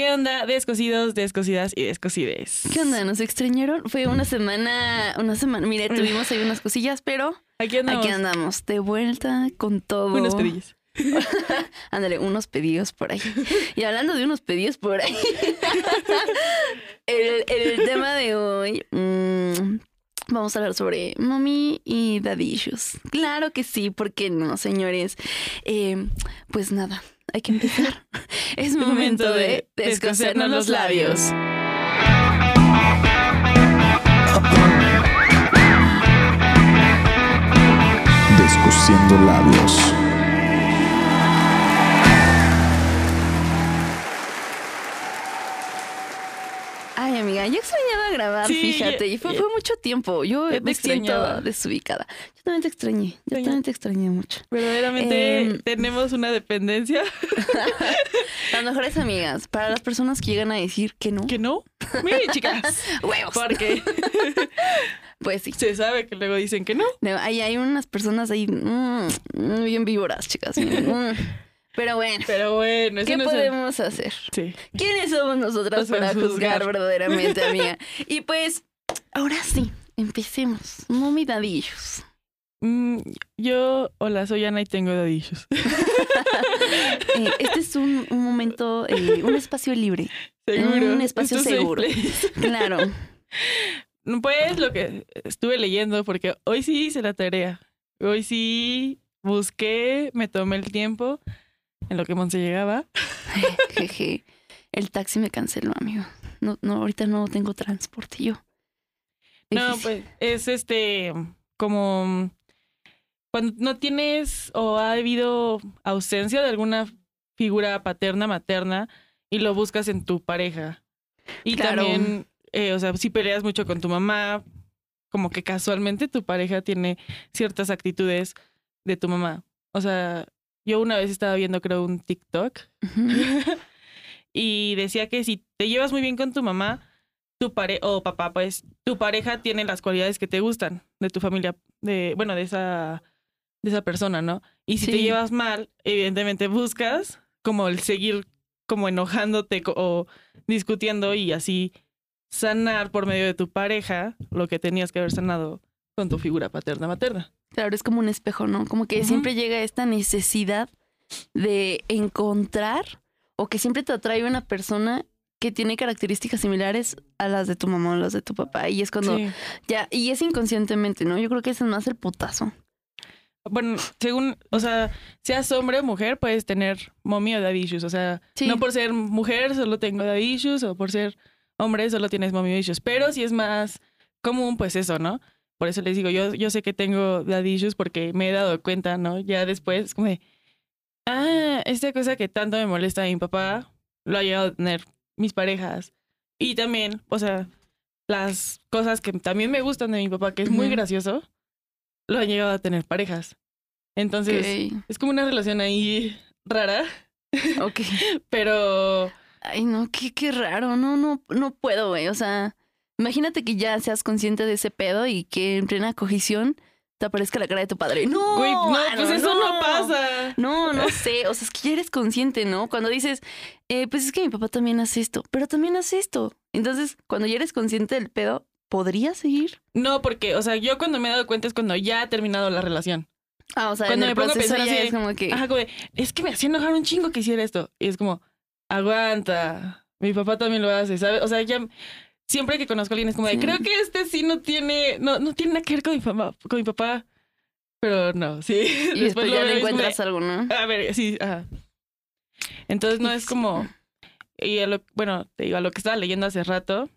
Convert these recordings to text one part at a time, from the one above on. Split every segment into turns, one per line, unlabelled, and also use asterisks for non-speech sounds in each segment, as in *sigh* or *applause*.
¿Qué onda? Descosidos, descosidas y descosides.
¿Qué onda? ¿Nos extrañaron? Fue una semana, una semana. Mire, tuvimos ahí unas cosillas, pero
Aquí andamos.
aquí andamos de vuelta con todo.
Unos pedillos. *laughs*
Ándale, unos pedidos por ahí. Y hablando de unos pedidos por ahí, *laughs* el, el tema de hoy, mm, vamos a hablar sobre mommy y daddy issues. Claro que sí, ¿por qué no, señores? Eh, pues nada, hay que empezar. *laughs* Es momento de descosernos los labios.
Descosiendo labios.
Amiga, yo extrañaba grabar,
Sí,
fíjate, y fue, fue mucho tiempo. Yo
te
me siento
extrañaba.
desubicada. Yo también te extrañé, yo también te extrañé mucho.
Verdaderamente
Em,
tenemos una dependencia *laughs*
Las mejores amigas, para las personas que llegan a decir que no,
que no. Miren, chicas. *laughs*
huevos.
Porque *laughs*
Pues sí.
se sabe que luego dicen que no.
No, Hay, hay unas personas ahí mm, mm, bien víboras, chicas. Mm. Pero bueno,
Pero bueno, eso
¿qué
no es-
podemos hacer?
Sí.
¿Quiénes somos nosotras
Nos
para juzgar
juzgar.
verdaderamente, amiga? Y pues, ahora sí, empecemos. Mommy dadillos.
Mm, yo, hola, soy Ana y tengo dadillos. *laughs*
Eh, este es un, un momento, eh, un espacio libre.
Seguro.
Un espacio
Esto
seguro. Claro. *laughs*
Pues lo que estuve leyendo, porque hoy sí hice la tarea. Hoy sí busqué, me tomé el tiempo en lo que Monse llegaba. *laughs*
Jeje. El taxi me canceló, amigo. No, no, ahorita no tengo transporte yo.
No,
Difícil.
pues es este, como cuando no tienes o ha habido ausencia de alguna figura paterna, materna, y lo buscas en tu pareja. Y
Claro.
también, eh, o sea, si peleas mucho con tu mamá, como que casualmente tu pareja tiene ciertas actitudes de tu mamá. O sea, yo una vez estaba viendo, creo, un TikTok *laughs* y decía que si te llevas muy bien con tu mamá, tu pare o papá, pues tu pareja tiene las cualidades que te gustan de tu familia, de bueno, de esa de esa persona, ¿no? Y si te llevas mal, evidentemente buscas como el seguir como enojándote o discutiendo y así sanar por medio de tu pareja lo que tenías que haber sanado con tu figura paterna materna.
Claro, es como un espejo, ¿no? Como que siempre llega esta necesidad de encontrar o que siempre te atrae una persona que tiene características similares a las de tu mamá o las de tu papá. Y es cuando
Sí.
ya, y es inconscientemente, ¿no? Yo creo que ese es más el putazo.
Bueno, según, o sea, seas hombre o mujer, puedes tener mommy o daddy issues. O sea,
Sí.
no por ser mujer solo tengo daddy issues o por ser hombre solo tienes mommy issues. Pero si es más común, pues eso, ¿no? Por eso les digo, yo, yo sé que tengo issues porque me he dado cuenta, ¿no? Ya después, como de, ah, esta cosa que tanto me molesta a mi papá, lo ha llegado a tener mis parejas. Y también, o sea, las cosas que también me gustan de mi papá, que es muy gracioso, lo han llegado a tener parejas. Entonces, es como una relación ahí rara,
Ok. *laughs*
pero
Ay, no, qué, qué raro. No, no, no puedo, güey. O sea, imagínate que ya seas consciente de ese pedo y que en plena cogición te aparezca la cara de tu padre. No,
güey, no,
mano,
pues eso no, pasa.
No, no sé. O sea, es que ya eres consciente, ¿no? Cuando dices, eh, pues es que mi papá también hace esto, pero también hace esto. Entonces, cuando ya eres consciente del pedo, ¿podrías seguir?
No, porque, o sea, yo cuando me he dado cuenta es cuando ya ha terminado la relación.
Ah, o sea,
Cuando
en el
me pongo a pensar así,
es como que...
Ajá, como de, es que me hacía enojar un chingo que hiciera esto. Y es como, aguanta, mi papá también lo hace, ¿sabes? O sea, ya siempre que conozco a alguien es como de,
Sí.
creo que este sí no tiene, no, no tiene nada que ver con mi papá, con mi papá. Pero no, sí.
y *laughs* después, ya le
de,
encuentras algo, ¿no?
A ver, sí, ajá. Entonces no es como, y a lo, bueno, te digo, a lo que estaba leyendo hace rato,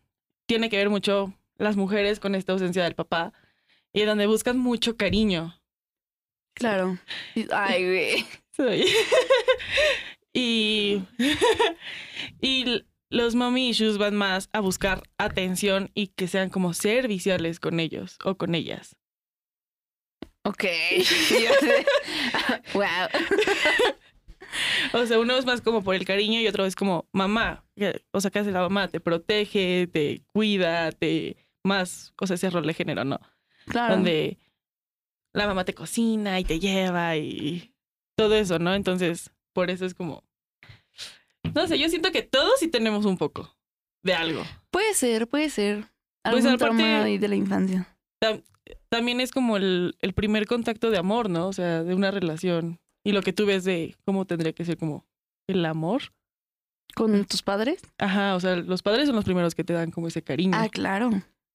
tiene que ver mucho las mujeres con esta ausencia del papá y donde buscan mucho cariño.
Claro. Ay, güey. *laughs* *laughs*
Y, y los mommy issues van más a buscar atención y que sean como serviciales con ellos o con ellas.
Ok. *laughs* *laughs* wow. *laughs*
O sea, uno es más como por el cariño y otro es como mamá. O sea, ¿qué hace la mamá? Te protege, te cuida, te más, o sea, ese rol de género, ¿no?
Claro.
Donde la mamá te cocina y te lleva y todo eso, ¿no? Entonces, por eso es como No sé, yo siento que todos sí tenemos un poco de algo.
Puede ser, puede ser.
Pues,
Algún
aparte-
trauma ahí de la infancia.
También es como el, el primer contacto de amor, ¿no? O sea, de una relación. Y lo que tú ves de cómo tendría que ser como el amor.
¿Con tus padres?
Ajá, o sea, los padres son los primeros que te dan como ese cariño.
Ah, claro.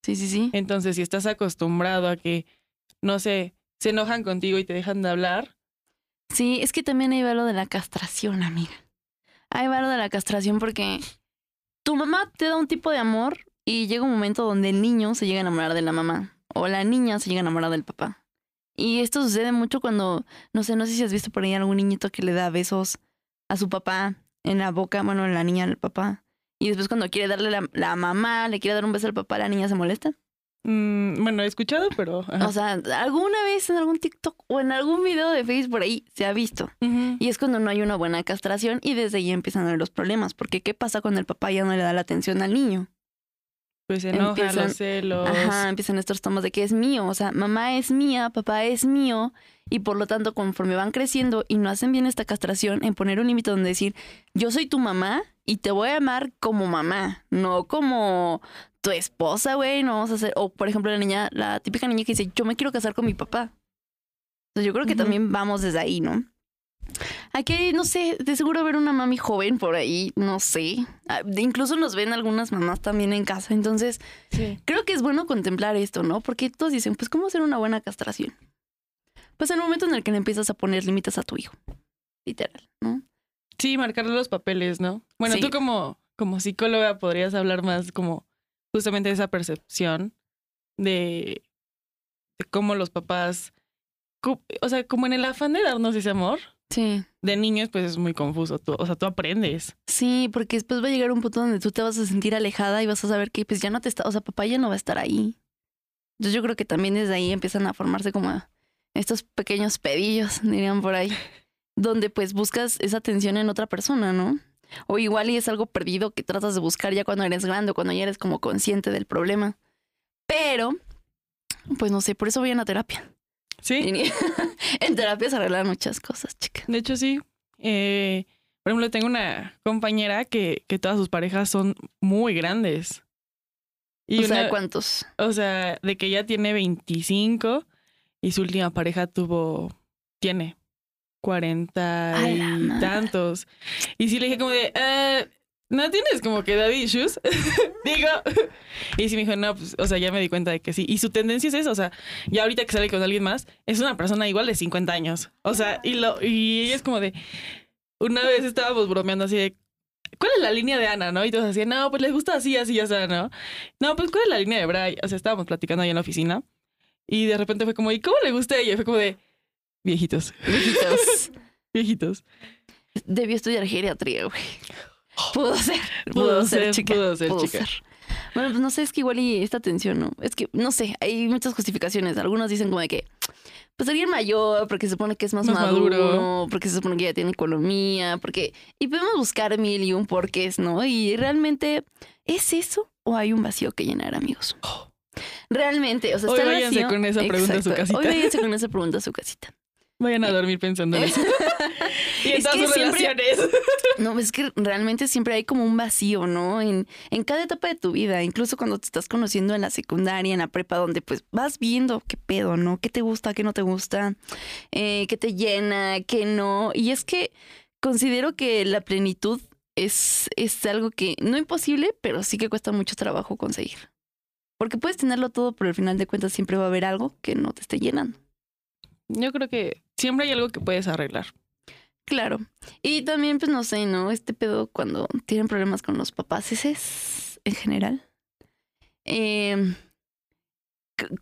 Sí, sí, sí.
Entonces, si estás acostumbrado a que, no sé, se enojan contigo y te dejan de hablar,
Sí, es que también ahí va lo de la castración, amiga. Ahí va de la castración porque tu mamá te da un tipo de amor y llega un momento donde el niño se llega a enamorar de la mamá o la niña se llega a enamorar del papá. Y esto sucede mucho cuando, no sé, no sé si has visto por ahí algún niñito que le da besos a su papá en la boca, bueno, la niña al papá. Y después cuando quiere darle la mamá, le quiere dar un beso al papá, la niña se molesta.
Mm, bueno, he escuchado, pero... ajá.
O sea, alguna vez en algún TikTok o en algún video de Facebook por ahí se ha visto. Y es cuando no hay una buena castración y desde ahí empiezan los problemas. Porque ¿qué pasa cuando el papá ya no le da la atención al niño?
Pues se enojan
empiezan-
los celos.
Ajá, empiezan estos tomas de que es mío. O sea, mamá es mía, papá es mío. Y por lo tanto, conforme van creciendo y no hacen bien esta castración, en poner un límite donde decir, yo soy tu mamá y te voy a amar como mamá, no como tu esposa, güey. No vamos a hacer. O por ejemplo, la niña, la típica niña que dice, yo me quiero casar con mi papá. Entonces, yo creo que también vamos desde ahí, ¿no? Aquí, no sé, de seguro ver una mami joven por ahí, no sé. Ah, Incluso nos ven algunas mamás también en casa. Entonces,
Sí.
creo que es bueno contemplar esto, ¿no? Porque todos dicen, pues, ¿cómo hacer una buena castración? Pues el momento en el que le empiezas a poner límites a tu hijo. Literal, ¿no?
Sí, marcarle los papeles, ¿no? Bueno,
Sí.
tú como, como psicóloga podrías hablar más como justamente esa percepción de, de cómo los papás, o sea, como en el afán de darnos ese amor,
Sí.
de niños pues es muy confuso, tú, o sea, tú aprendes.
Sí, porque después va a llegar un punto donde tú te vas a sentir alejada y vas a saber que pues ya no te está, o sea, papá ya no va a estar ahí. Entonces yo creo que también desde ahí empiezan a formarse como estos pequeños pedillos, *laughs* dirían por ahí, donde pues buscas esa atención en otra persona, ¿no? O igual y es algo perdido que tratas de buscar ya cuando eres grande o cuando ya eres como consciente del problema. Pero, pues no sé, por eso voy a una terapia.
Sí, *laughs*
en terapia se arreglan muchas cosas, chica.
de hecho sí. Eh, por ejemplo, tengo una compañera que, que todas sus parejas son muy grandes. Y
o sea, ¿cuántos?
O sea, de que ella tiene 25 y su última pareja tuvo, tiene 40
A
y tantos. Y sí le dije como de, "Eh, ¿no tienes como que daddy issues? *laughs* Digo. Y sí me dijo, no, pues, o sea, ya me di cuenta de que sí. Y su tendencia es eso, o sea, ya ahorita que sale con alguien más, es una persona igual de 50 años. O sea, y, lo, y ella es como de, una vez estábamos bromeando así de, ¿cuál es la línea de Ana, no? Y todos así, no, pues les gusta así, así, o sea, ¿no? No, pues ¿cuál es la línea de Bray? O sea, estábamos platicando ahí en la oficina y de repente fue como, ¿y cómo le gusta a ella? Y fue como de, viejitos,
Viejitos. *laughs*
viejitos.
Debió estudiar geriatría, güey. Pudo ser.
Pudo ser, pudo ser,
pudo
chica.
ser. Bueno, pues no sé, es que igual y esta atención, ¿no? Es que, no sé, hay muchas justificaciones. Algunos dicen como de que, pues alguien mayor, porque se supone que es más,
Más
maduro,
maduro.
porque se supone que ya tiene economía, porque... Y podemos buscar mil y un porqués, ¿no? Y realmente, ¿es eso o hay un vacío que llenar, amigos? Realmente, o sea,
Hoy
está el
váyanse
vacío-
con esa pregunta a su casita.
Hoy váyanse con *laughs* esa pregunta a su casita.
Vayan a dormir pensando en eso. *laughs* y en
Es
todas sus
siempre-
relaciones. *laughs*
No, es que realmente siempre hay como un vacío, ¿no? En, en cada etapa de tu vida, incluso cuando te estás conociendo en la secundaria, en la prepa, donde pues vas viendo qué pedo, ¿no? ¿Qué te gusta, qué no te gusta? Eh, ¿Qué te llena, qué no? Y es que considero que la plenitud es, es algo que no imposible, pero sí que cuesta mucho trabajo conseguir. Porque puedes tenerlo todo, pero al final de cuentas siempre va a haber algo que no te esté llenando.
Yo creo que siempre hay algo que puedes arreglar.
Claro. Y también, pues no sé, ¿no? Este pedo cuando tienen problemas con los papás, ese es en general. Eh,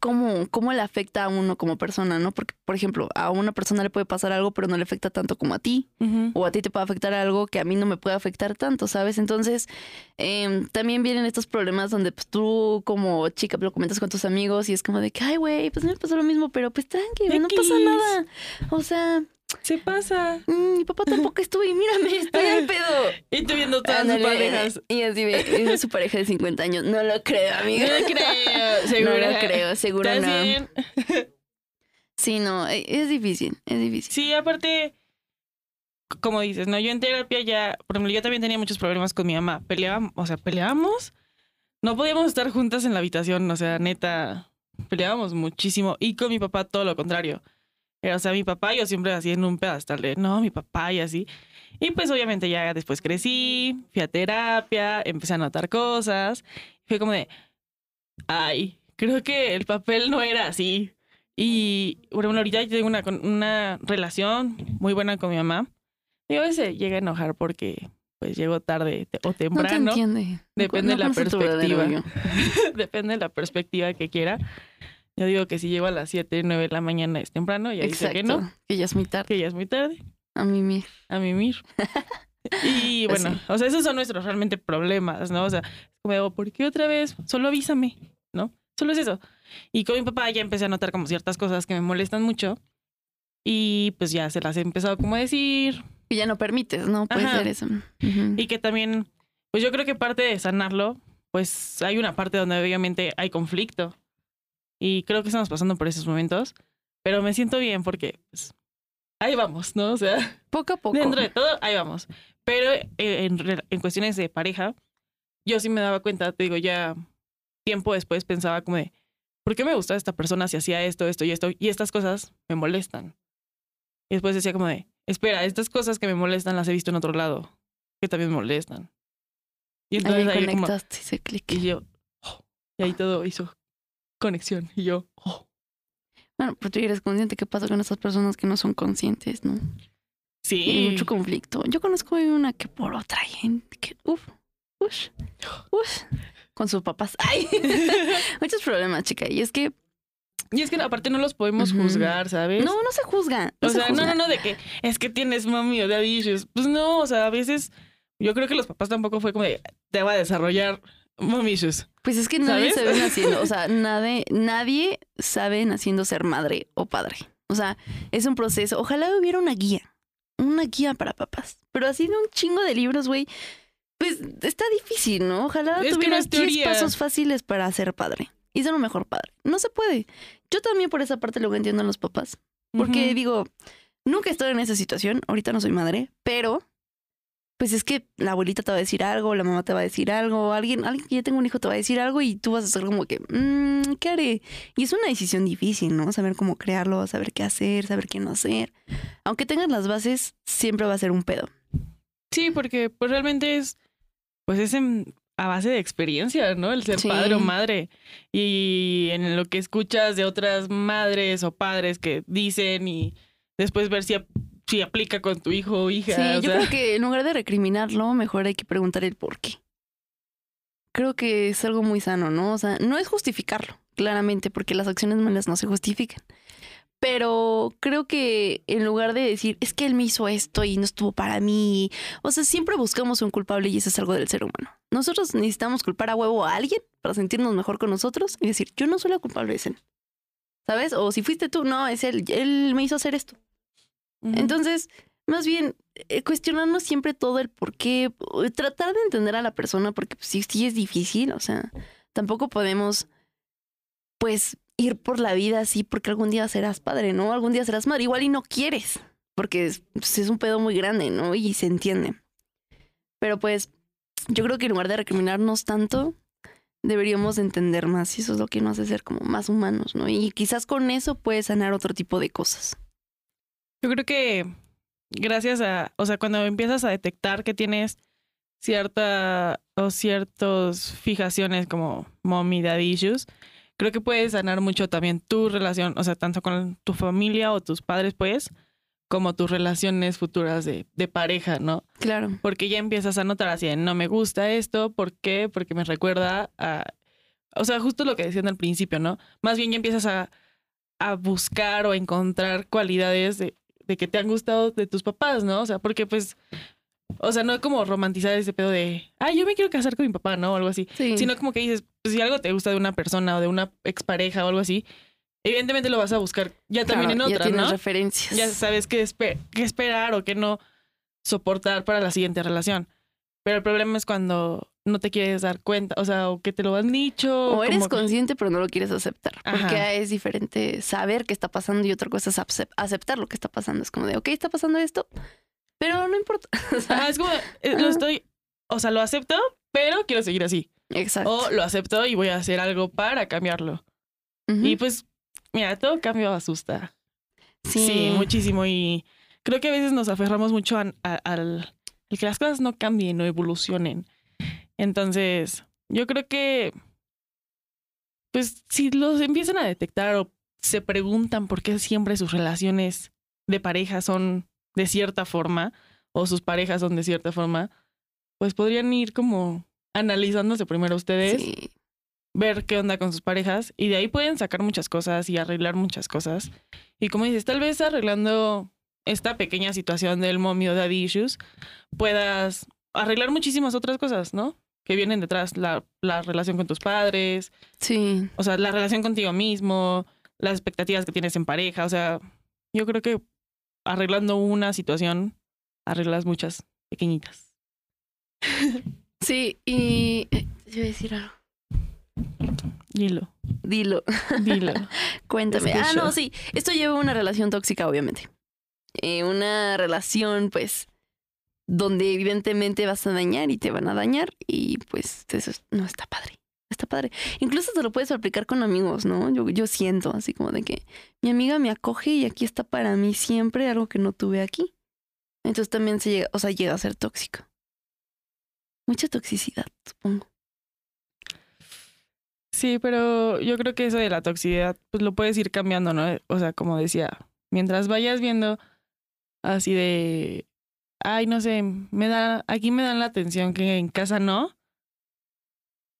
¿cómo, ¿Cómo le afecta a uno como persona, no? Porque, por ejemplo, a una persona le puede pasar algo, pero no le afecta tanto como a ti. O a ti te puede afectar algo que a mí no me puede afectar tanto, ¿sabes? Entonces, eh, también vienen estos problemas donde pues, tú como chica lo comentas con tus amigos y es como de que, ay, güey, pues me pasó lo mismo, pero pues tranqui, no pasa nada. O sea,
Se pasa.
Mm, mi papá tampoco estuvo y mírame, estoy al *laughs* pedo.
Y tú viendo todas sus
Ándale,
parejas.
Y así ve, su pareja de 50 años. No lo creo,
No
amiga.
lo creo,
No
seguro.
lo creo, seguro
¿Estás
no.
bien? *laughs*
Sí, no, eh, es difícil, es difícil.
Sí, aparte, como dices, no, yo en terapia ya, por ejemplo, yo también tenía muchos problemas con mi mamá. Peleábamos, o sea, peleábamos. No podíamos estar juntas en la habitación, o sea, neta, peleábamos muchísimo. Y con mi papá todo lo contrario. Eh, O sea, mi papá yo siempre así en un pedestal de, no, mi papá y así. Y pues obviamente ya después crecí, fui a terapia, empecé a notar cosas. Fue como de, ay, creo que el papel no era así. Y bueno, ahorita yo tengo una, una relación muy buena con mi mamá. Y a veces llega a enojar porque pues llego tarde o
No te
temprano.
entiende.
Depende de la perspectiva. *laughs* Depende de la perspectiva que quiera. Yo digo que si llego a las 7, 9 de la mañana es temprano y ahí dice que no.
Que ya es muy tarde.
que ya es muy tarde
A me...
a mimir. *laughs* Y
Pues
bueno,
sí.
o sea, esos son nuestros realmente problemas, ¿no? O sea, como, digo, ¿por qué otra vez? Solo avísame, ¿no? Solo es eso. Y con mi papá ya empecé a notar como ciertas cosas que me molestan mucho. Y pues ya se las he empezado como a decir.
Que ya no permites, ¿no? Puede ser eso. Ujú.
Y que también, pues yo creo que parte de sanarlo, pues hay una parte donde obviamente hay conflicto. Y creo que estamos pasando por esos momentos. Pero me siento bien porque pues, ahí vamos, ¿no? O sea,
Poco a poco.
dentro de todo, ahí vamos. Pero eh, en, en cuestiones de pareja, yo sí me daba cuenta, te digo, ya tiempo después pensaba como de, ¿por qué me gustaba esta persona si hacía esto, esto y esto? Y estas cosas me molestan. Y después decía como de, espera, estas cosas que me molestan las he visto en otro lado, que también me molestan. Y entonces
Ahí
ahí, como,
conectaste ese clic.
y yo, oh, y ahí todo hizo conexión. Y yo, oh,
Bueno, pues tú eres consciente qué pasa con esas personas que no son conscientes, ¿no?
Sí.
mucho conflicto. Yo conozco una que por otra gente que, uff, uff, uff, con sus papás. *laughs* Ay, *laughs* muchos problemas, chica. Y es que
Y es que aparte no los podemos juzgar, ¿sabes?
no, no se juzga. no
O
se
sea, no,
juzga.
no, no, de que es que tienes mami o daddy issues. Pues no, o sea, a veces yo creo que los papás tampoco fue como de te va a desarrollar mommy issues.
Pues es que nadie
¿Sabes?
sabe naciendo, o sea, *laughs* nadie, nadie sabe naciendo ser madre o padre. O sea, es un proceso. Ojalá hubiera una guía, una guía para papás. Pero así de un chingo de libros, güey, pues está difícil, ¿no? Ojalá
Es
tuvieras
es
10
teoría.
pasos fáciles para ser padre y ser un mejor padre. No se puede. Yo también por esa parte luego entiendo a los papás. Porque digo, nunca estoy en esa situación, ahorita no soy madre, pero pues es que la abuelita te va a decir algo, la mamá te va a decir algo, alguien, alguien que ya tenga un hijo te va a decir algo y tú vas a ser como que, "Mm, ¿qué haré? Y es una decisión difícil, ¿no? Saber cómo crearlo, saber qué hacer, saber qué no hacer. Aunque tengas las bases, siempre va a ser un pedo.
Sí, porque pues realmente es pues es en- a base de experiencia, ¿no? El ser
Sí.
padre o madre. Y en lo que escuchas de otras madres o padres que dicen y después ver si, si aplica con tu hijo o hija.
Sí,
o
yo
sea,
creo que en lugar de recriminarlo, mejor hay que preguntar el por qué. Creo que es algo muy sano, ¿no? O sea, no es justificarlo, claramente, porque las acciones malas no se justifican. Pero creo que en lugar de decir, es que él me hizo esto y no estuvo para mí, o sea, siempre buscamos un culpable y eso es algo del ser humano. Nosotros necesitamos culpar a huevo a alguien para sentirnos mejor con nosotros y decir, yo no soy la culpable, es él. ¿Sabes? O si fuiste tú, no, es él, él me hizo hacer esto. Entonces, más bien, eh, cuestionarnos siempre todo el por qué, tratar de entender a la persona, porque pues, sí, sí es difícil, o sea, tampoco podemos, pues, ir por la vida así porque algún día serás padre, ¿no? Algún día serás madre, igual y no quieres, porque es, pues, es un pedo muy grande, ¿no? Y se entiende. Pero pues, yo creo que en lugar de recriminarnos tanto, deberíamos entender más y eso es lo que nos hace ser como más humanos, ¿no? Y quizás con eso puedes sanar otro tipo de cosas.
Yo creo que gracias a, o sea, cuando empiezas a detectar que tienes cierta o ciertas fijaciones como mommy daddy issues, creo que puedes sanar mucho también tu relación, o sea, tanto con tu familia o tus padres, pues, como tus relaciones futuras de, de pareja, ¿no?
Claro.
Porque ya empiezas a notar así, no me gusta esto, ¿por qué? Porque me recuerda a, o sea, justo lo que decían al principio, ¿no? Más bien ya empiezas a, a buscar o a encontrar cualidades de, de que te han gustado de tus papás, ¿no? O sea, porque pues, o sea, no es como romantizar ese pedo de, ah, yo me quiero casar con mi papá, ¿no? O algo así.
Sí.
Sino como que dices, pues si algo te gusta de una persona o de una expareja o algo así, evidentemente lo vas a buscar ya también en
Claro,
otra,
ya tienes
¿no?
referencias.
ya sabes qué, espe- qué esperar o qué no soportar para la siguiente relación. Pero el problema es cuando no te quieres dar cuenta, o sea, o que te lo han dicho.
o eres
como
consciente pero no lo quieres aceptar.
Ajá.
Porque es diferente saber qué está pasando y otra cosa es acep- aceptar lo que está pasando. Es como de, ok, está pasando esto, Pero no importa. *laughs* O sea,
Ajá, es como, eh, lo
Ah.
estoy, o sea, lo acepto, pero quiero seguir así.
exacto.
O lo acepto y voy a hacer algo para cambiarlo. Y pues, mira, todo cambio asusta.
sí.
Sí, muchísimo. Y creo que a veces nos aferramos mucho a- a- al al que las cosas no cambien o evolucionen. Entonces, yo creo que, pues, si los empiezan a detectar o se preguntan por qué siempre sus relaciones de pareja son de cierta forma o sus parejas son de cierta forma, pues podrían ir como analizándose primero ustedes
Sí.
ver qué onda con sus parejas y de ahí pueden sacar muchas cosas y arreglar muchas cosas. Y como dices, tal vez arreglando esta pequeña situación del mommy o daddy issues, puedas arreglar muchísimas otras cosas, ¿no? Que vienen detrás, la, la relación con tus padres,
Sí.
o sea, la relación contigo mismo, las expectativas que tienes en pareja, o sea, yo creo que arreglando una situación, arreglas muchas pequeñitas. *laughs*
Sí, y eh, te iba a decir algo.
Dilo,
Dilo,
dilo. *laughs*
cuéntame. Ah, no, sí. Esto lleva a una relación tóxica, obviamente. Eh, una relación, pues, donde evidentemente vas a dañar y te van a dañar y pues eso es- no está padre. Está padre. Incluso te lo puedes aplicar con amigos, ¿no? Yo, yo siento así como de que mi amiga me acoge y aquí está para mí siempre algo que no tuve aquí. Entonces también se llega, o sea, llega a ser tóxico. Mucha toxicidad, supongo.
Sí, pero yo creo que eso de la toxicidad, pues lo puedes ir cambiando, ¿no? O sea, como decía, mientras vayas viendo así de, ay, no sé, me da, aquí me dan la atención que en casa no,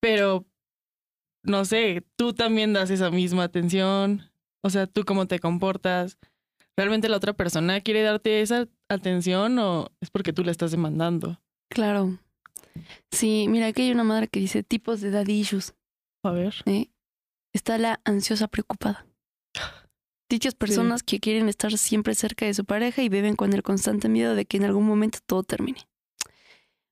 pero no sé, tú también das esa misma atención, o sea, tú cómo te comportas. ¿Realmente la otra persona quiere darte esa atención o es porque tú la estás demandando?
Claro. Sí, mira, aquí hay una madre que dice tipos de daddy issues.
A ver.
¿eh? Está la ansiosa preocupada. *gasps* Dichas personas que quieren estar siempre cerca de su pareja y viven con el constante miedo de que en algún momento todo termine.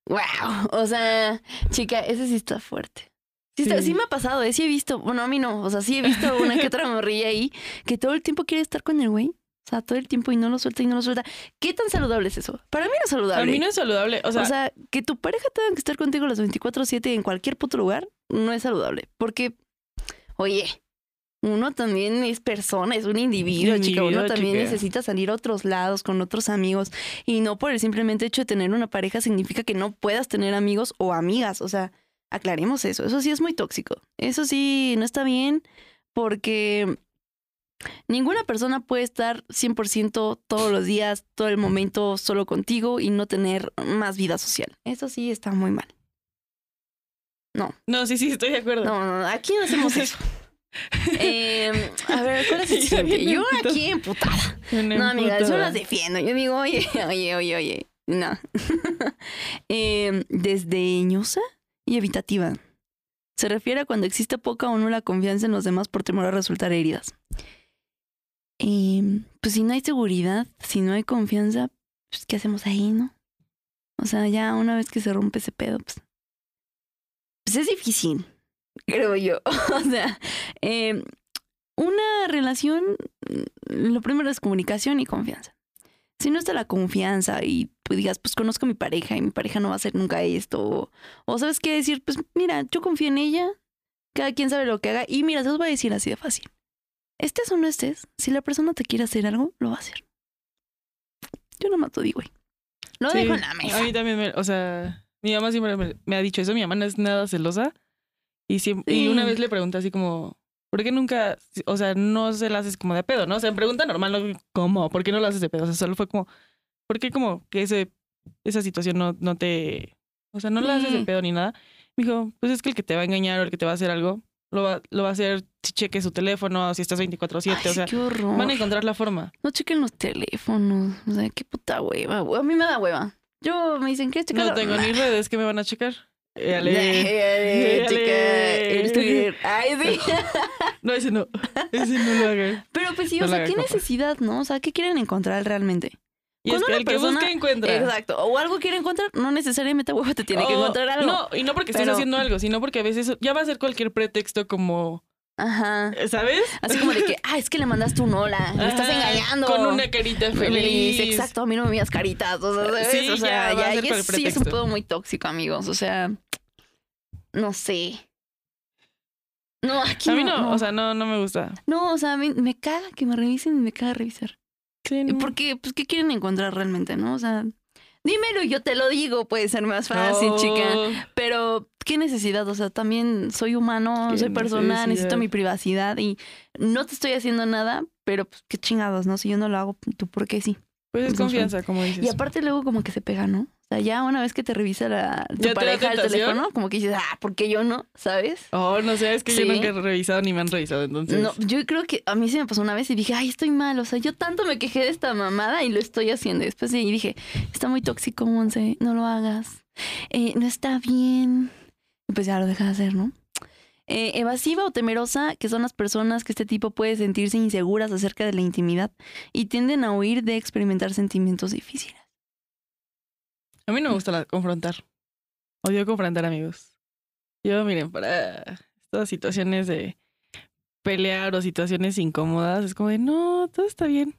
¡Wow! O sea, chica, ese sí está fuerte. Sí, está-
Sí.
me ha pasado, ¿eh? Sí he visto, bueno, a mí no, o sea, sí he visto una que otra morrilla ahí que todo el tiempo quiere estar con el güey. O sea, todo el tiempo y no lo suelta y no lo suelta. ¿Qué tan saludable es eso? Para mí no es saludable.
A mí no es saludable, o sea,
O sea, que tu pareja tenga que estar contigo las 24/7 en cualquier puto lugar, no es saludable. Porque, oye, uno también es persona, es un individuo, chica. Uno también
chica.
necesita salir a otros lados con otros amigos. Y no por el simplemente hecho de tener una pareja significa que no puedas tener amigos o amigas. O sea, aclaremos eso. Eso sí es muy tóxico. Eso sí no está bien porque ninguna persona puede estar 100% todos los días, todo el momento solo contigo y no tener más vida social. Eso sí está muy mal.
no, sí, sí, estoy de acuerdo.
No, no, no, aquí no hacemos *laughs* eso. Em, a ver, ¿cuál es el *laughs* siguiente? Yo aquí emputada. No, amiga, yo las defiendo. Yo digo, oye, oye, oye, oye. No. *laughs* Em, desdeñosa y evitativa. Se refiere a cuando existe poca o nula confianza en los demás por temor a resultar heridas. Em, pues si no hay seguridad, si no hay confianza, pues ¿qué hacemos ahí, no? O sea, ya una vez que se rompe ese pedo, pues, pues es difícil, *laughs* creo yo. *laughs* o sea, em, una relación, lo primero es comunicación y confianza. Si no está la confianza y pues digas, pues conozco a mi pareja y mi pareja no va a hacer nunca esto, o, o sabes qué decir, pues mira, yo confío en ella, cada quien sabe lo que haga, y mira, se los voy a decir así de fácil. Estés o no estés, si la persona te quiere hacer algo, lo va a hacer. Yo no mato, digo, güey. Lo
Sí,
dejo en la mesa.
A mí también, me, o sea, mi mamá siempre me, me ha dicho eso. Mi mamá no es nada celosa. Y, siempre, y una vez le pregunté así como, ¿por qué nunca, o sea, no se la haces como de pedo, no? O sea, me pregunta normal, ¿no? ¿cómo? ¿Por qué no lo haces de pedo? O sea, solo fue como, ¿por qué como que ese, esa situación no, no te, o sea, no la haces de
Sí.
pedo ni nada? Me dijo, pues es que el que te va a engañar o el que te va a hacer algo, lo va, lo va a hacer si cheque su teléfono, si estás 24/7,
Ay,
o sea,
qué horror.
van a encontrar la forma.
No chequen los teléfonos. O sea, qué puta hueva. A mí me da hueva. Yo me dicen, ¿quieres checar?
No tengo ni redes que me van a checar. Eh, ale.
Eh, chica,
Ale.
el Twitter. Ay, sí.
No, ese no. Ese no lo hagan.
Pero pues sí,
No
o sea, ¿qué necesidad, no? O sea, ¿qué quieren encontrar realmente?
Y es que el que busca encuentra.
Exacto. O algo quiere encontrar, no necesariamente a huevo te tiene que encontrar algo.
No, y no porque estés haciendo algo, sino porque a veces ya va a ser cualquier pretexto como
Ajá.
¿Sabes?
Así como de que, ah, es que le mandaste un hola, me estás engañando.
Con una carita feliz.
Exacto, a mí no me miras caritas, o sea, ¿sabes?
Sí,
o sea,
ya, el
sí es un pedo muy tóxico, amigos, o sea, no sé. No, *laughs* aquí
A mí
no,
no, o sea, no, no me gusta.
no, o sea, a mí me caga que me revisen y me caga revisar.
Sí, no.
Porque, pues, ¿qué quieren encontrar realmente, no? O sea, dímelo y yo te lo digo, puede ser más fácil, chica. Pero, ¿qué necesidad? O sea, también soy humano,
¿Qué
soy persona,
necesidad?
necesito mi privacidad y no te estoy haciendo nada, pero pues qué chingados, ¿no? Si yo no lo hago, tú por qué sí.
Pues es
Pues,
confianza, como dices.
Y aparte luego como que se pega, ¿no? O sea, ya una vez que te revisa la, tu
¿Ya te da
pareja el teléfono, como que dices, ah, ¿por qué yo no? ¿Sabes?
Oh, no sé, es que
Sí.
yo nunca he revisado ni me han revisado, entonces.
No, yo creo que a mí se me pasó una vez y dije, ay, estoy mal. O sea, yo tanto me quejé de esta mamada y lo estoy haciendo. Y después sí, dije, está muy tóxico, Monse, no lo hagas. Eh, no está bien. Y pues ya lo deja de hacer, ¿no? Eh, evasiva o temerosa, que son las personas que este tipo puede sentirse inseguras acerca de la intimidad y tienden a huir de experimentar sentimientos difíciles.
A mí no me gusta la- confrontar. Odio confrontar amigos. Yo, miren, para estas situaciones de pelear o situaciones incómodas, es como de, no, todo está bien.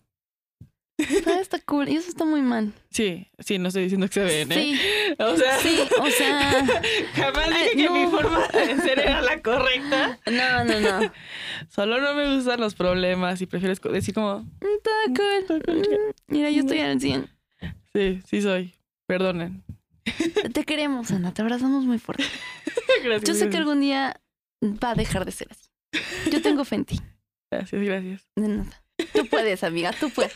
Ah, *laughs* está cool. Y eso está muy mal.
Sí, sí, no estoy diciendo que se ven, ¿eh?
Sí,
O sea,
sí, o sea, *laughs*
jamás dije
Ay,
que mi forma de ser era la correcta.
no, no, no. *laughs*
Solo no me gustan los problemas y prefiero esco- decir como,
Está cool.
Está cool.
Mm, Mira, yo estoy al 100.
sí, sí soy. Perdonen.
Te queremos, Ana, te abrazamos muy fuerte.
gracias.
Yo sé que algún día va a dejar de ser así. Yo tengo fe en ti.
Gracias, gracias.
De nada. Tú puedes, amiga, tú puedes.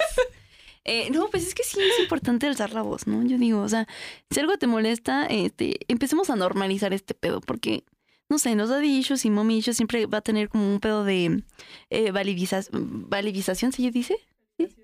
Eh, no, pues es que sí es importante alzar la voz, ¿no? Yo digo, o sea, si algo te molesta, este, empecemos a normalizar este pedo, porque, no sé, los daddy issues y mommy issues siempre va a tener como un pedo de eh, validiza- validización, ¿se dice?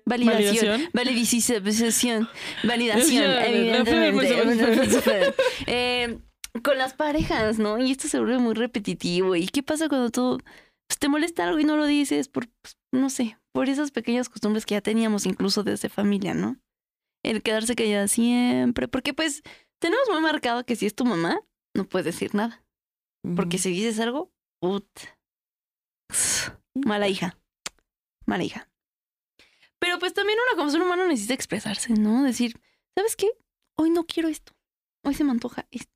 Validación.
¿Validación?
Validización. Validación, evidentemente. Eh, con las parejas, ¿no? Y esto se vuelve muy repetitivo. ¿Y qué pasa cuando tú pues, te molesta algo y no lo dices? Por, pues, no sé, por esas pequeñas costumbres que ya teníamos incluso desde familia, ¿no? El quedarse callada siempre. Porque pues tenemos muy marcado que si es tu mamá, no puedes decir nada. Porque si dices algo, put. Mala hija. Mala hija. Pero pues también una como ser humano necesita expresarse, ¿no? Decir, ¿sabes qué? Hoy no quiero esto. Hoy se me antoja esto.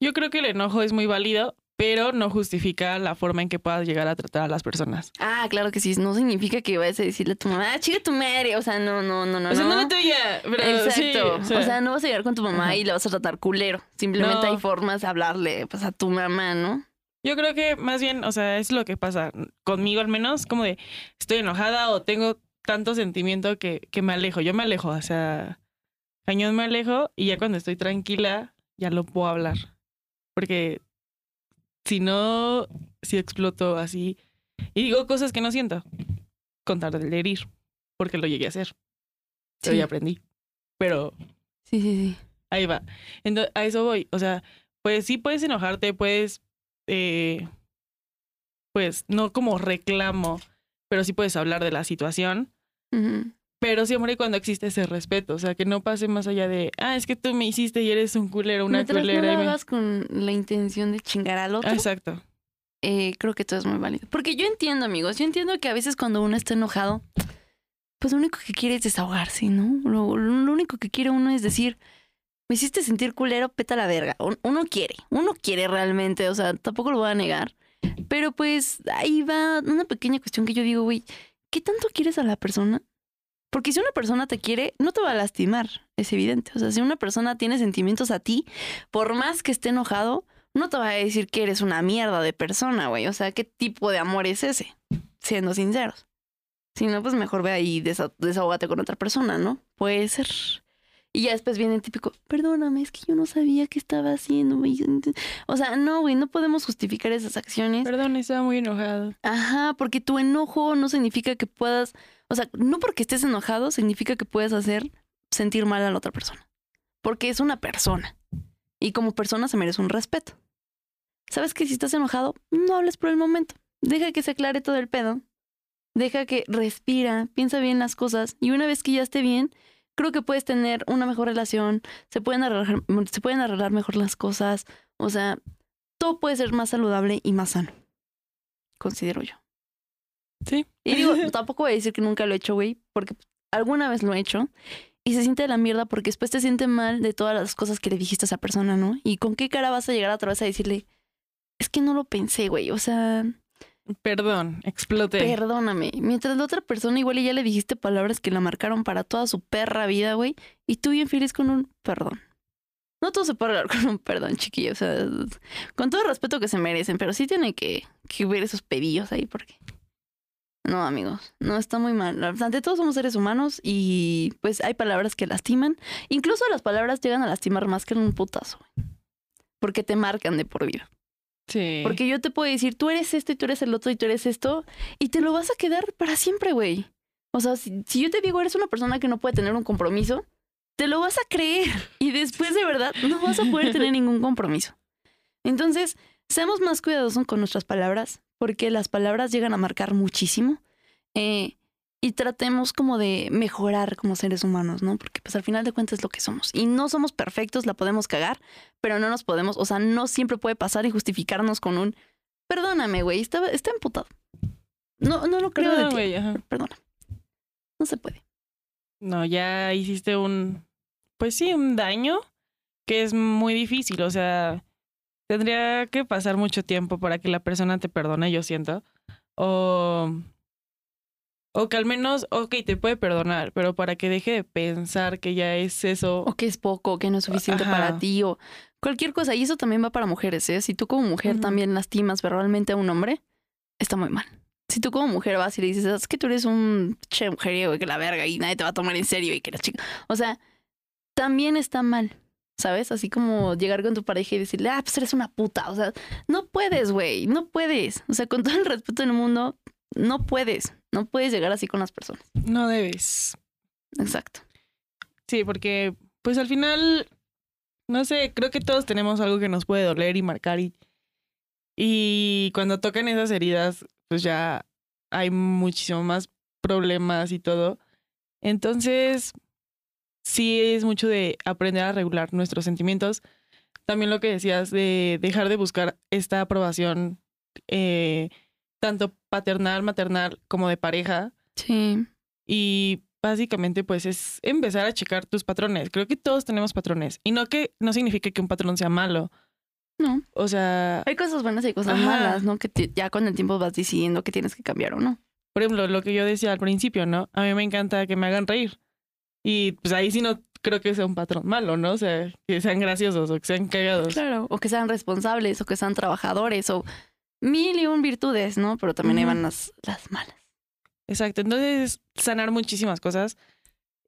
Yo creo que el enojo es muy válido, pero no justifica la forma en que puedas llegar a tratar a las personas.
Ah, claro que sí. No significa que vayas a decirle a tu mamá, ah, chica tu madre. O sea, no, no, no, no.
o sea, no,
no.
la tuya,
Exacto.
sí,
o, sea, no vas a llegar con tu mamá
Ajá.
y le vas a tratar culero. Simplemente
No.
hay formas de hablarle pues, a tu mamá, ¿no?
Yo creo que más bien, o sea, es lo que pasa conmigo al menos, como de estoy enojada o tengo tanto sentimiento que, que me alejo. Yo me alejo, o sea, cañón me alejo y ya cuando estoy tranquila ya lo puedo hablar. Porque si no, si exploto así y digo cosas que no siento, contar del herir, porque lo llegué a hacer. Pero
Sí.
ya aprendí. Pero
Sí, sí, sí.
Ahí va. Entonces, a eso voy. O sea, pues sí puedes enojarte, puedes, eh, pues no como reclamo, pero sí puedes hablar de la situación. Pero siempre cuando existe ese respeto, o sea, que no pase más allá de, ah, es que tú me hiciste y eres un culero, una
Mientras
culera.
no
y
lo
me-
hagas con la intención de chingar al otro,
exacto.
eh, creo que todo es muy válido. Porque yo entiendo, amigos, yo entiendo que a veces cuando uno está enojado, pues lo único que quiere es desahogarse, ¿no? Lo, lo único que quiere uno es decir, me hiciste sentir culero, peta la verga. Un- Uno quiere, uno quiere realmente, o sea, tampoco lo voy a negar. Pero pues ahí va una pequeña cuestión que yo digo, güey, ¿qué tanto quieres a la persona? Porque si una persona te quiere, no te va a lastimar, es evidente. O sea, si una persona tiene sentimientos a ti, por más que esté enojado, no te va a decir que eres una mierda de persona, güey. O sea, ¿qué tipo de amor es ese? Siendo sinceros. Si no, pues mejor ve ahí y desa- desahógate con otra persona, ¿no? Puede ser. Y ya después viene el típico, perdóname, es que yo no sabía qué estaba haciendo. güey". O sea, no, güey, no podemos justificar esas acciones.
Perdón, estaba muy enojado.
Ajá, porque tu enojo no significa que puedas, o sea, no porque estés enojado significa que puedes hacer sentir mal a la otra persona. Porque es una persona. Y como persona se merece un respeto. ¿Sabes que si estás enojado, no hables por el momento? Deja que se aclare todo el pedo. Deja que respira, piensa bien las cosas y una vez que ya esté bien, creo que puedes tener una mejor relación, se pueden arreglar, se pueden arreglar mejor las cosas, o sea, todo puede ser más saludable y más sano. Considero yo.
Sí.
Y digo, *laughs* tampoco voy a decir que nunca lo he hecho, güey, porque alguna vez lo he hecho. Y se siente de la mierda porque después te siente mal de todas las cosas que le dijiste a esa persona, ¿no? Y con qué cara vas a llegar otra vez a decirle, es que no lo pensé, güey. O sea,
Perdón, exploté.
perdóname. Mientras la otra persona igual y ya le dijiste palabras que la marcaron para toda su perra vida, güey. Y tú bien feliz con un perdón. No todo se puede hablar *laughs* con un perdón, chiquillo. O sea, con todo el respeto que se merecen, pero sí tiene que, que ver esos pedillos ahí porque... No, amigos, no está muy mal. Ante todo somos seres humanos y pues hay palabras que lastiman. Incluso las palabras llegan a lastimar más que en un putazo. Porque te marcan de por vida.
Sí.
Porque yo te puedo decir, tú eres esto y tú eres el otro y tú eres esto, y te lo vas a quedar para siempre, güey. O sea, si, si yo te digo, eres una persona que no puede tener un compromiso, te lo vas a creer. *laughs* Y después de verdad no vas a poder tener ningún compromiso. Entonces, seamos más cuidadosos con nuestras palabras, porque las palabras llegan a marcar muchísimo. eh, y tratemos como de mejorar como seres humanos, ¿no? Porque pues al final de cuentas es lo que somos. Y no somos perfectos, la podemos cagar, pero no nos podemos, o sea, no siempre puede pasar y justificarnos con un, perdóname, güey, está, está emputado. No, no lo creo
Perdón,
de ti.
ajá.
Perdona. No se puede.
No, ya hiciste un, pues sí, un daño que es muy difícil. O sea, tendría que pasar mucho tiempo para que la persona te perdone, yo siento. O, o que al menos, ok, te puede perdonar, pero para que deje de pensar que ya es eso.
O que es poco, que no es suficiente
Ajá.
para ti, o cualquier cosa. Y eso también va para mujeres, ¿eh? Si tú como mujer también lastimas verbalmente a un hombre, está muy mal. Si tú como mujer vas y le dices, es que tú eres un che mujeriego y que la verga y nadie te va a tomar en serio y que la chica. O sea, también está mal, ¿sabes? Así como llegar con tu pareja y decirle, ah, pues eres una puta. O sea, no puedes, güey, no puedes. O sea, con todo el respeto del mundo, no puedes. No puedes llegar así con las personas.
No debes.
Exacto.
Sí, porque pues al final, no sé, creo que todos tenemos algo que nos puede doler y marcar y, y cuando tocan esas heridas, pues ya hay muchísimo más problemas y todo. Entonces, sí es mucho de aprender a regular nuestros sentimientos. También lo que decías de dejar de buscar esta aprobación, eh, tanto paternal, maternal, como de pareja.
Sí.
Y básicamente, pues es empezar a checar tus patrones. Creo que todos tenemos patrones. Y no que no significa que un patrón sea malo.
No.
O sea,
Hay cosas buenas y cosas
Ajá.
malas, ¿no? Que te- ya con el tiempo vas decidiendo que tienes que cambiar o no.
por ejemplo, lo que yo decía al principio, ¿no? A mí me encanta que me hagan reír. Y pues ahí sí no creo que sea un patrón malo, ¿no? O sea, que sean graciosos o que sean cagados.
Claro. O que sean responsables, o que sean trabajadores, o mil y un virtudes, ¿no? Pero también
Ujú.
van las, las malas.
Exacto. Entonces, sanar muchísimas cosas.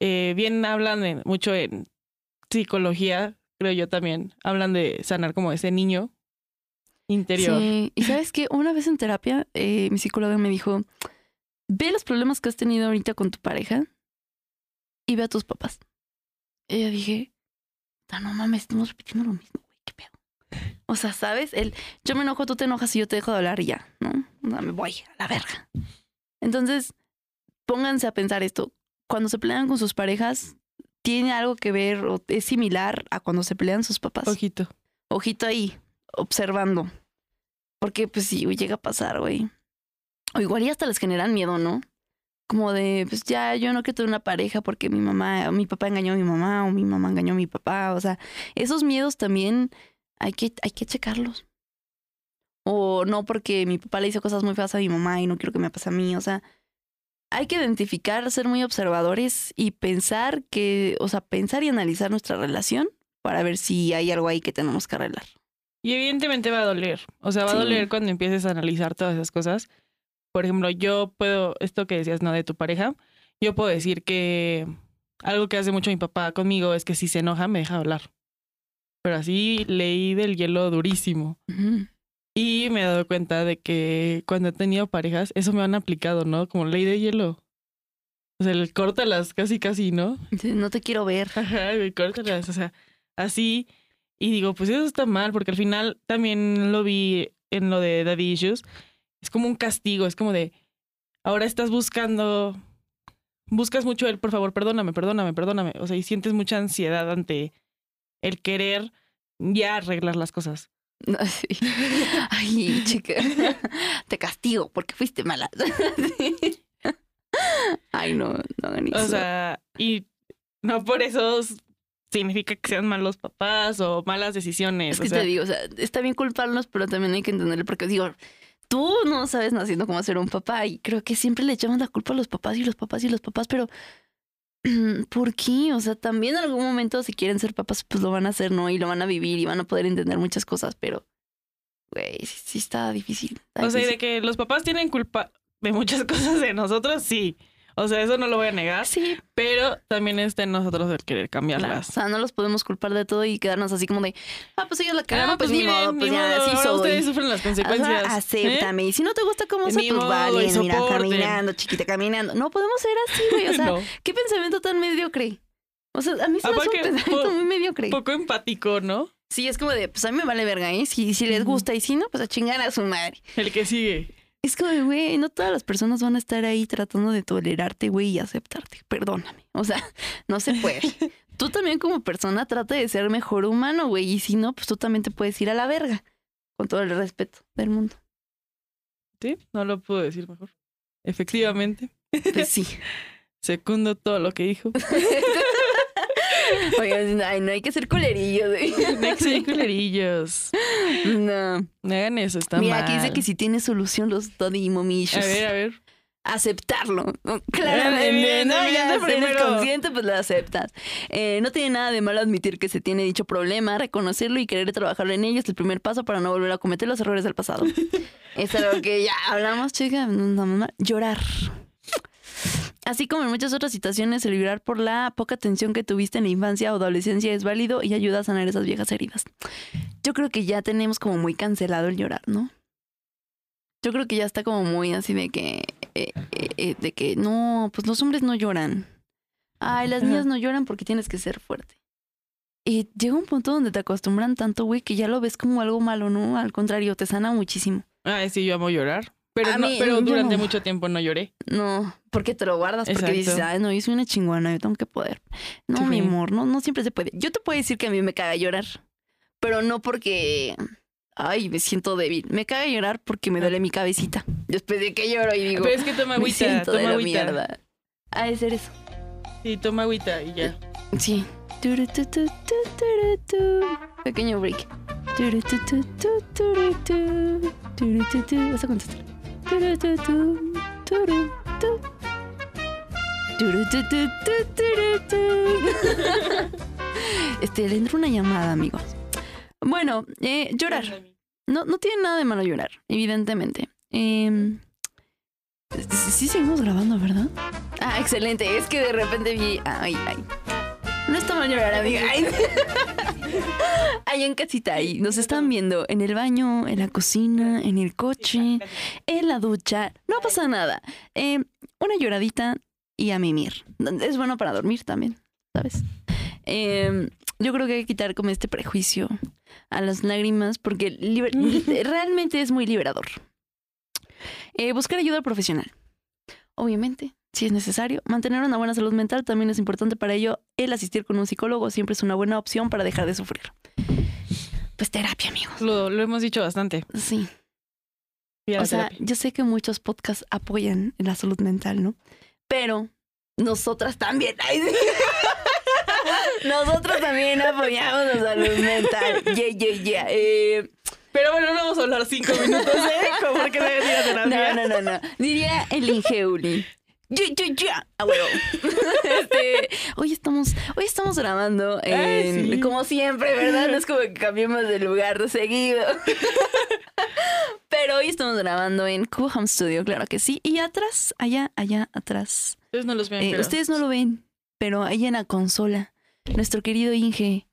Eh, bien hablan en- mucho en psicología, creo yo también. Hablan de sanar como ese niño interior.
Sí. Y sabes que una vez en terapia, eh, mi psicóloga me dijo: Ve los problemas que has tenido ahorita con tu pareja y ve a tus papás. Y yo dije: "Ah, No mames, estamos repitiendo lo mismo, güey, qué pedo. O sea, ¿sabes? El yo me enojo, tú te enojas y yo te dejo de hablar y ya, ¿no? O sea, me voy a la verga. Entonces, pónganse a pensar esto. Cuando se pelean con sus parejas, ¿tiene algo que ver o es similar a cuando se pelean sus papás?
Ojito.
ojito ahí, observando. Porque pues sí, llega a pasar, güey. O igual y hasta les generan miedo, ¿no? Como de, pues ya, yo no quiero tener una pareja porque mi mamá, o mi papá engañó a mi mamá, o mi mamá engañó a mi papá. O sea, esos miedos también hay que, hay que checarlos. O no porque mi papá le hizo cosas muy feas a mi mamá y no quiero que me pase a mí. O sea, hay que identificar, ser muy observadores y pensar que, o sea, pensar y analizar nuestra relación para ver si hay algo ahí que tenemos que arreglar.
Y evidentemente va a doler. O sea, va
Sí.
a doler cuando empieces a analizar todas esas cosas. Por ejemplo, yo puedo, esto que decías, ¿no? De tu pareja, yo puedo decir que algo que hace mucho mi papá conmigo es que si se enoja me deja hablar. Pero así leí del hielo durísimo. Y me he dado cuenta de que cuando he tenido parejas, eso me han aplicado, ¿no? Como ley de hielo. O sea, el córtalas casi, casi, ¿no?
No te quiero ver.
Ajá, güey, córtalas, o sea, así. Y digo, pues eso está mal, porque al final también lo vi en lo de Daddy Issues. Es como un castigo, es como de, ahora estás buscando, buscas mucho el, por favor, perdóname, perdóname, perdóname. O sea, y sientes mucha ansiedad ante el querer ya arreglar las cosas. *laughs*
Sí. Ay, chica. *laughs* Te castigo porque fuiste mala. Sí. *laughs* Ay, no, no hagan
O
eso.
sea, y no por eso significa que sean malos papás o malas decisiones.
Es
o
que
sea,
te digo, o sea, está bien culparlos, pero también hay que entenderlo porque digo, tú no sabes naciendo cómo ser un papá y creo que siempre le echamos la culpa a los papás y los papás y los papás, pero *clears throat* ¿por qué? O sea, también en algún momento si quieren ser papás, pues lo van a hacer, ¿no? Y lo van a vivir y van a poder entender muchas cosas, pero, güey, sí, sí está difícil. está
O sea, y de que los papás tienen culpa de muchas *laughs* cosas de nosotros, sí. O sea, eso no lo voy a negar,
Sí,
pero también está en nosotros el querer
claro. O
cambiarlas.
sea, no los podemos culpar de todo y quedarnos así como de, ah, pues ellos la cagaron,
Ah,
pues, ni modo, pues
ni
ya,
modo,
así soy.
ustedes sufren las consecuencias.
Ajá,
¿eh?
acéptame. Y si no te gusta cómo soy, pues
modo,
vale, mira, caminando, chiquita, caminando. No podemos ser así, güey. O sea, *laughs*
No,
qué pensamiento tan mediocre. O sea, a mí se me hace un pensamiento muy mediocre.
poco empático, ¿no?
Sí, es como de, pues a mí me vale verga, ¿eh? Si, si les gusta y si no, pues a chingar a su madre.
El que sigue.
Es como, güey, no todas las personas van a estar ahí tratando de tolerarte, güey, y aceptarte. Perdóname. O sea, *laughs* no se puede. *laughs* tú también como persona trata de ser mejor humano, güey. Y si no, pues tú también te puedes ir a la verga. Con todo el respeto del mundo.
Sí, no lo puedo decir mejor. Efectivamente,
Pues sí. *laughs*
secundo todo lo que dijo. *laughs*
Oigan, ay, no hay que ser colerillos. güey. *laughs*
Next hay culerillos.
No.
No hagan eso, está
Mira,
mal.
aquí dice que si tiene solución los daddy y mommy
A ver, a ver.
Aceptarlo. No, Claramente,
bien,
¿no?
bien,
Ya eres consciente, pues lo aceptas. Eh, no tiene nada de malo admitir que se tiene dicho problema, reconocerlo y querer trabajarlo en ello es el primer paso para no volver a cometer los errores del pasado. *laughs* es algo que ya hablamos, chica. no, no, no, Llorar. Así como en muchas otras situaciones, el llorar por la poca atención que tuviste en la infancia o adolescencia es válido y ayuda a sanar esas viejas heridas. Yo creo que ya tenemos como muy cancelado el llorar, ¿no? Yo creo que ya está como muy así de que, eh, eh, eh, de que no, pues los hombres no lloran. Ay, las niñas no lloran porque tienes que ser fuerte. Y llega un punto donde te acostumbran tanto, güey, que ya lo ves como algo malo, ¿no? Al contrario, te sana muchísimo.
Ay, sí, yo amo llorar. Pero, no-
mí,
pero durante
no.
mucho tiempo no lloré.
No, porque te lo guardas, porque
Exacto.
dices, ay, no, yo soy una chingona, yo tengo que poder. No,
Sí.
mi amor, no, no siempre se puede. Yo te puedo decir que a mí me caga llorar, pero no porque, ay, me siento débil. Me caga llorar porque me duele mi cabecita. Después de que lloro y digo,
Pero es que toma
me
agüita,
siento de
toma
la
agüita.
mierda. Ha de ser eso.
Sí, toma agüita y ya.
Sí. Pequeño break. Vas a contestar. *laughs* Este, le entró una llamada, amigos. Bueno, eh, llorar. No, no tiene nada de malo llorar, evidentemente. Em, sí seguimos grabando, ¿verdad? Ah, excelente. Es que de repente vi. Ay, ay. No está mal llorar, amiga. Ahí *laughs* en casita, ahí. Nos están viendo en el baño, en la cocina, en el coche, en la ducha. No pasa nada. Eh, una lloradita y a mimir. Es bueno para dormir también, ¿sabes? Eh, yo creo que hay que quitar como este prejuicio a las lágrimas porque *laughs* realmente es muy liberador. Eh, buscar ayuda profesional. Obviamente, si es necesario. Mantener una buena salud mental también es importante para ello. El asistir con un psicólogo siempre es una buena opción para dejar de sufrir. Pues terapia, amigos.
Lo, lo hemos dicho bastante.
Sí. O sea,
terapia.
yo sé que muchos podcasts apoyan la salud mental, ¿no? Pero nosotras también. *laughs* Nosotros también apoyamos la salud mental. Yeah, yeah, yeah. Eh,
Pero bueno, no vamos a hablar cinco minutos, ¿eh? *laughs* Como que terapia.
no, no, no, no. Diría el Ingeuli. Ya, ya, ya. A huevo. *laughs* Este, hoy estamos, hoy estamos grabando en-
Ay, sí.
como siempre, ¿verdad? No es como que cambiemos de lugar seguido. *laughs* Pero hoy estamos grabando en Cubo Home Studio, claro que sí. Y atrás, allá, allá atrás.
Ustedes no los ven,
eh,
pero-
ustedes no lo ven, pero ahí en la consola, nuestro querido Inge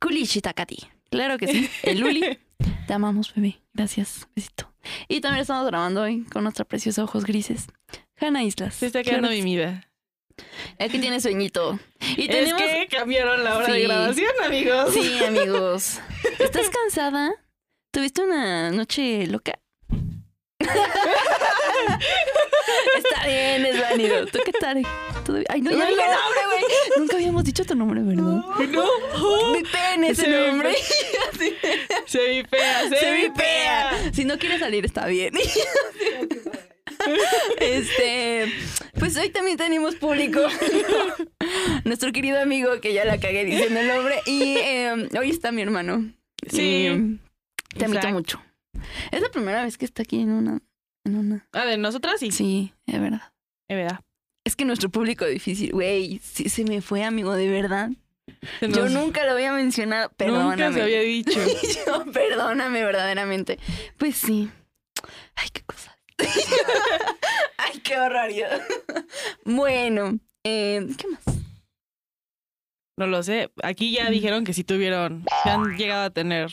Kulishi Takati. Claro que sí. El Luli. *laughs* Te amamos, bebé. Gracias. Besito. Y también estamos grabando hoy con nuestra preciosa ojos grises. Hanna Islas.
Se está
Claro
quedando.
Aquí tiene sueñito. Y
Es
tenemos.
que cambiaron la hora
Sí.
de grabación, amigos.
Sí, *laughs* amigos. ¿Estás cansada? ¿Tuviste una noche loca? Está bien, es válido. ¿Tú qué tal? ¿Todo bien? Ay, no, ya dije nombre, güey. Nunca habíamos dicho tu nombre, ¿verdad?
No.
Mi pene ese
Se
nombre.
Se vipea, se,
Se
vipea.
vipea. Si no quiere salir, está bien. *laughs* *laughs* Este, pues hoy también tenemos público. *laughs* Nuestro querido amigo que ya la cagué diciendo el nombre. Y eh, hoy está mi hermano.
Sí.
Y te admito mucho. Es la primera vez que está aquí en una. En una.
Ah, de nosotras sí.
Sí, es verdad.
Es verdad.
Es que nuestro público difícil, güey, sí se me fue, amigo, de verdad. Yo nunca lo había mencionado. Perdóname.
Nunca se había dicho. *laughs*
Yo, perdóname verdaderamente. Pues sí. Ay, qué cosa. *laughs* Ay, qué barbaridad. Bueno, eh, ¿qué más?
No lo sé. Aquí ya dijeron que sí tuvieron, que han llegado a tener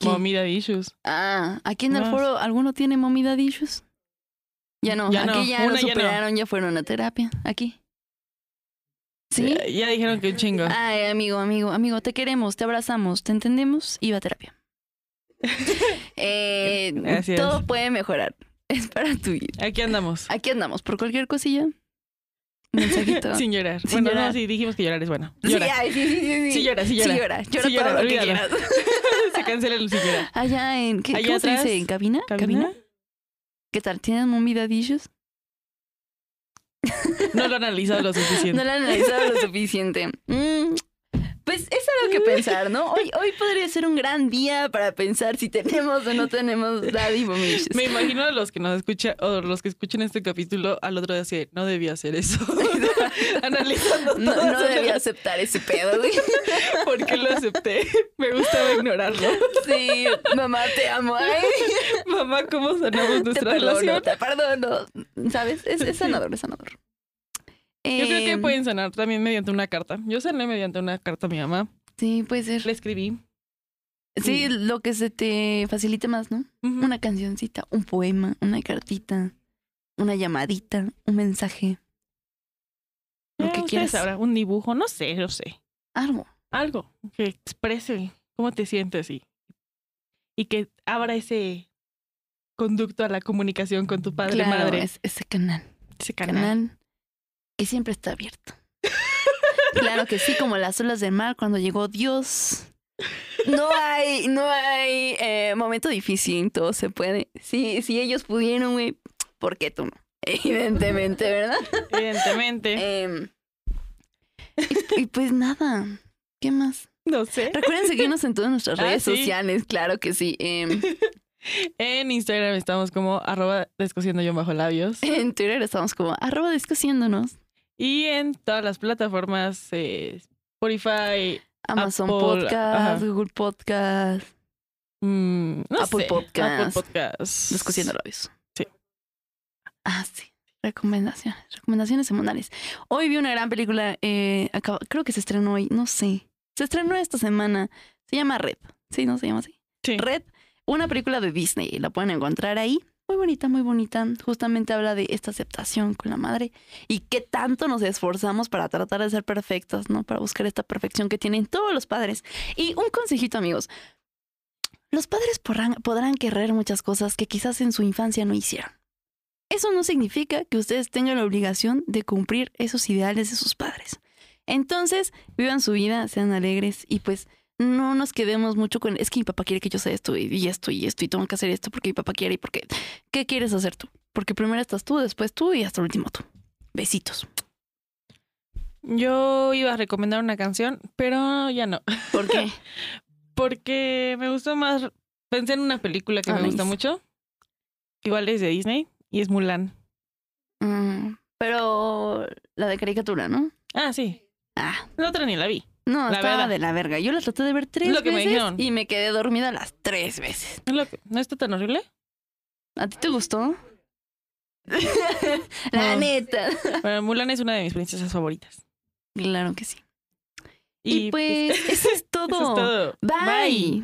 ¿Qué?
mommy daddy issues.
Ah, aquí en el
Más.
foro, ¿alguno tiene mommy daddy issues? Ya no,
Ya no,
aquí ya
una
lo
ya no.
superaron, ya fueron a terapia. Aquí. ¿Sí?
Ya, ya dijeron que un chingo.
Ay, amigo, amigo, amigo, te queremos, te abrazamos, te entendemos y va a terapia. *laughs* Eh,
Así es.
todo puede mejorar. *laughs* Es para tu vida.
Aquí andamos.
Aquí andamos por cualquier cosilla. Un mensajito. *laughs*
Sin llorar.
Sin
bueno,
llorar.
no, sí, dijimos que llorar es bueno.
Sí,
Llora.
ay, sí, sí, sí, sí.
Sí llora, sí
Sí
llora.
llora. Llora
Sí llora,
todo lo que quieras. *laughs*
Se cancela el sin llorar.
Allá en, ¿qué,
Allá
¿cómo se
atrás.
dice? ¿En cabina?
¿Cabina?
¿Qué tal? ¿Tienen daddy issues?
No lo han analizado lo suficiente.
No lo han analizado lo suficiente. Mm, pues es algo que pensar, ¿no? Hoy, *laughs* hoy podría ser un gran día para pensar si tenemos o no tenemos daddy issues.
Me imagino a los que nos escuchan o los que escuchen este capítulo al otro día así, no debía hacer eso. *laughs* Analizando
No,
todo.
no debía aceptar ese pedo, güey. *laughs*
¿Por qué lo acepté? Me gustaba ignorarlo.
Sí, mamá, te amo. Ay,
Mamá, ¿cómo sanamos
te
nuestra
perdono,
relación?
te perdono. ¿Sabes? Es, sanador, es sanador.
Yo creo que
Eh,
pueden sanar también mediante una carta. Yo sané mediante una carta a mi mamá.
Sí, puede ser.
Le escribí.
Sí, lo que se te facilite más, ¿no? Una cancioncita, un poema, una cartita, una llamadita, un mensaje, lo
Eh,
que quieras.
sabrán, un dibujo, no sé, no sé.
algo.
Algo que exprese cómo te sientes y, y que abra ese conducto a la comunicación con tu padre,
claro,
madre.
es ese canal,
ese canal.
canal que siempre está abierto. *laughs* claro que sí, como las olas del mar cuando llegó Dios. No hay, no hay eh, momento difícil, todo se puede. Sí, si ellos pudieron, güey, ¿por qué tú no? *laughs* Evidentemente, ¿verdad?
Evidentemente.
Em, y, y pues nada, ¿qué más?
no sé.
Recuerden seguirnos en todas nuestras
Ah,
redes
sí.
sociales, claro que sí. Em, *laughs*
En Instagram estamos como arroba descosiendo yo bajo labios.
en Twitter estamos como arroba discutiéndonos.
Y en todas las plataformas, eh, Spotify,
Amazon
Apple,
Podcast,
ajá.
Google Podcast,
mm, no
Apple
sé,
Podcast.
Apple Podcast.
Discutiendo labios.
Sí.
Ah, sí. Recomendaciones, recomendaciones semanales. Hoy vi una gran película, eh, creo que se estrenó hoy, no sé. Se estrenó esta semana. Se llama Red. Sí, ¿no se llama así?
Sí.
Red, una película de Disney. La pueden encontrar ahí. Muy bonita, muy bonita. Justamente habla de esta aceptación con la madre y qué tanto nos esforzamos para tratar de ser perfectos, ¿no? Para buscar esta perfección que tienen todos los padres. Y un consejito, amigos. Los padres podrán, podrán querer muchas cosas que quizás en su infancia no hicieron. Eso no significa que ustedes tengan la obligación de cumplir esos ideales de sus padres. Entonces, vivan su vida, sean alegres y pues no nos quedemos mucho con, es que mi papá quiere que yo sea esto y, y esto y esto y tengo que hacer esto porque mi papá quiere y porque, ¿qué quieres hacer tú? Porque primero estás tú, después tú y hasta el último tú. Besitos.
Yo iba a recomendar una canción, pero ya no. *laughs*
¿Por qué?
Porque me gustó más. Pensé en una película que
Ah,
me gusta mucho. Igual es de Disney y es Mulan.
Mm, pero la de caricatura, ¿no?
Ah, sí.
Ah,
La otra ni la vi.
No,
La
estaba
verdad.
de la verga. Yo la traté de ver tres
Es lo que me
veces
dijeron.
y me quedé dormida las tres veces.
Es lo que- ¿No está tan horrible?
¿A ti te gustó? *laughs* la
No.
neta.
Bueno, Mulan es una de mis princesas favoritas.
Claro que sí. Y, pues, *laughs* eso es todo.
eso es todo.
Bye.